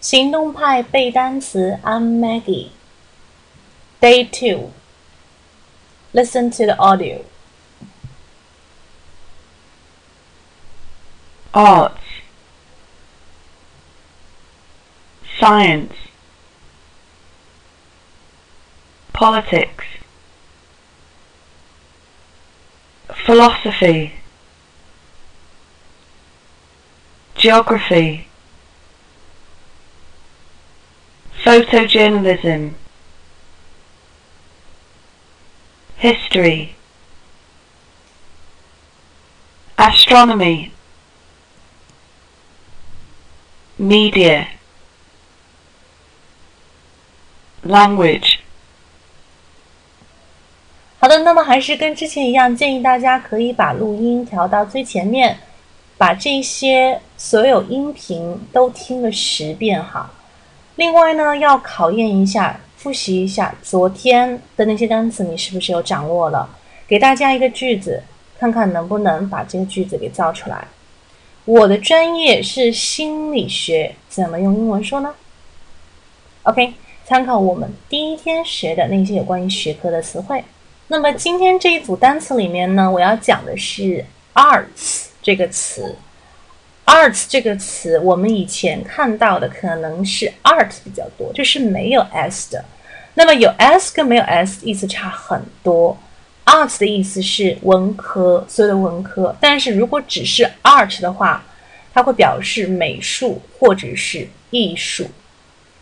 行动派背单词，I'm Maggie. Day two. Listen to the audio. Arts. Science. Politics. Philosophy. Geography. Photojournalism. History. Astronomy. Media. Language. 好的，那么还是跟之前一样，建议大家可以把录音调到最前面，把这些所有音频都听个十遍哈。 另外呢，要考验一下，复习一下昨天的那些单词，你是不是有掌握了？给大家一个句子，看看能不能把这个句子给造出来。我的专业是心理学，怎么用英文说呢？OK，参考我们第一天学的那些有关于学科的词汇。那么今天这一组单词里面呢，我要讲的是 arts 这个词。Art 这个词，我们以前看到的可能是 art 比较多，就是没有 s 的。那么有 s 跟没有 s 意思差很多。art 的意思是文科，所有的文科。但是如果只是 art 的话，它会表示美术或者是艺术。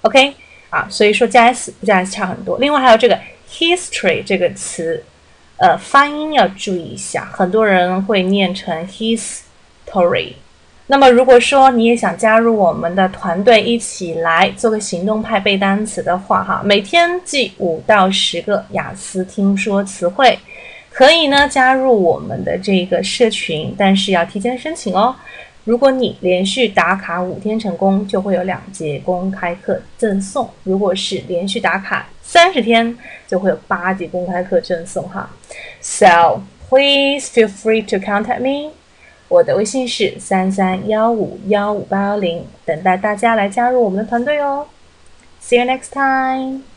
OK 啊，所以说加 s 不加 s 差很多。另外还有这个。history 这个词，呃，发音要注意一下，很多人会念成 history。那么，如果说你也想加入我们的团队，一起来做个行动派背单词的话，哈，每天记五到十个雅思听说词汇，可以呢加入我们的这个社群，但是要提前申请哦。如果你连续打卡五天成功，就会有两节公开课赠送。如果是连续打卡三十天，就会有八节公开课赠送哈。So please feel free to contact me。我的微信是三三幺五幺五八幺零，等待大家来加入我们的团队哦。See you next time.